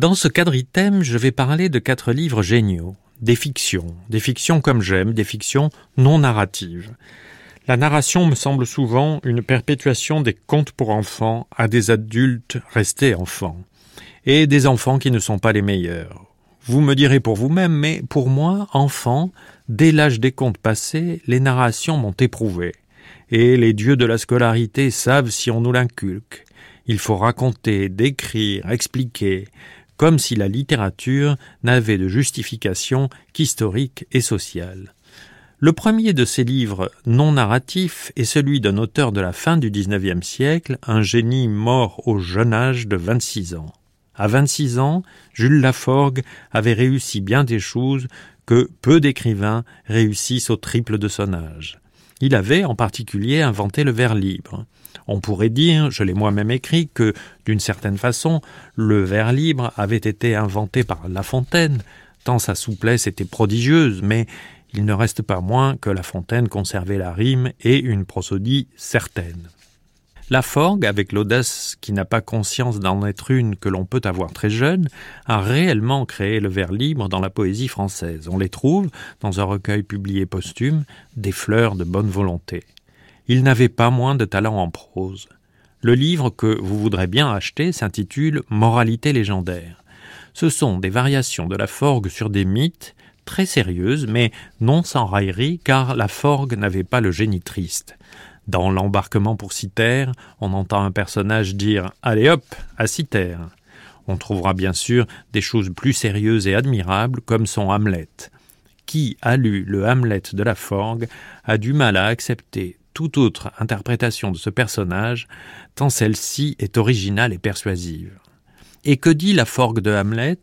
Dans ce quadritème, je vais parler de quatre livres géniaux, des fictions, des fictions comme j'aime, des fictions non narratives. La narration me semble souvent une perpétuation des contes pour enfants à des adultes restés enfants, et des enfants qui ne sont pas les meilleurs. Vous me direz pour vous-même, mais pour moi, enfant, dès l'âge des contes passés, les narrations m'ont éprouvé, et les dieux de la scolarité savent si on nous l'inculque. Il faut raconter, décrire, expliquer, comme si la littérature n'avait de justification qu'historique et sociale. Le premier de ces livres non narratifs est celui d'un auteur de la fin du XIXe siècle, un génie mort au jeune âge de 26 ans. À 26 ans, Jules Laforgue avait réussi bien des choses que peu d'écrivains réussissent au triple de son âge. Il avait en particulier inventé le vers libre. On pourrait dire, je l'ai moi-même écrit, que, d'une certaine façon, le vers libre avait été inventé par La Fontaine, tant sa souplesse était prodigieuse, mais il ne reste pas moins que La Fontaine conservait la rime et une prosodie certaine. La Forgue, avec l'audace qui n'a pas conscience d'en être une que l'on peut avoir très jeune, a réellement créé le vers libre dans la poésie française. On les trouve, dans un recueil publié posthume, des fleurs de bonne volonté. Il n'avait pas moins de talent en prose. Le livre que vous voudrez bien acheter s'intitule Moralité légendaire. Ce sont des variations de la Forgue sur des mythes, très sérieuses, mais non sans raillerie, car la Forgue n'avait pas le génie triste. Dans l'embarquement pour Citerre, on entend un personnage dire Allez hop, à Citerre. On trouvera bien sûr des choses plus sérieuses et admirables, comme son Hamlet. Qui a lu le Hamlet de la Forgue a du mal à accepter toute autre interprétation de ce personnage, tant celle-ci est originale et persuasive. Et que dit la Forgue de Hamlet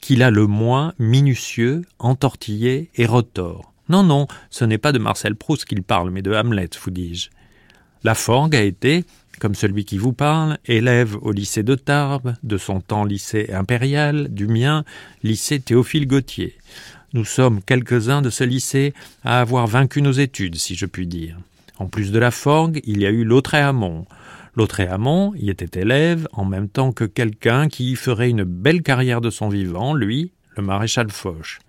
Qu'il a le moins minutieux, entortillé et retors. Non, non, ce n'est pas de Marcel Proust qu'il parle, mais de Hamlet, vous dis-je. La Forgue a été, comme celui qui vous parle, élève au lycée de Tarbes, de son temps lycée impérial, du mien, lycée Théophile Gautier. Nous sommes quelques-uns de ce lycée à avoir vaincu nos études, si je puis dire. En plus de la Forgue, il y a eu Lautréamont. Lautréamont y était élève en même temps que quelqu'un qui y ferait une belle carrière de son vivant, lui, le maréchal Foch.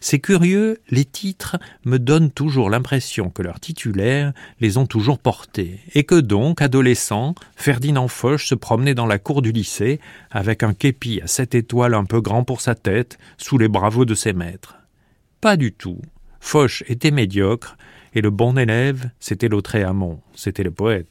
C'est curieux, les titres me donnent toujours l'impression que leurs titulaires les ont toujours portés, et que donc, adolescent, Ferdinand Foch se promenait dans la cour du lycée avec un képi à sept étoiles un peu grand pour sa tête, sous les bravos de ses maîtres. Pas du tout. Foch était médiocre, et le bon élève, c'était Lautréamont, c'était le poète.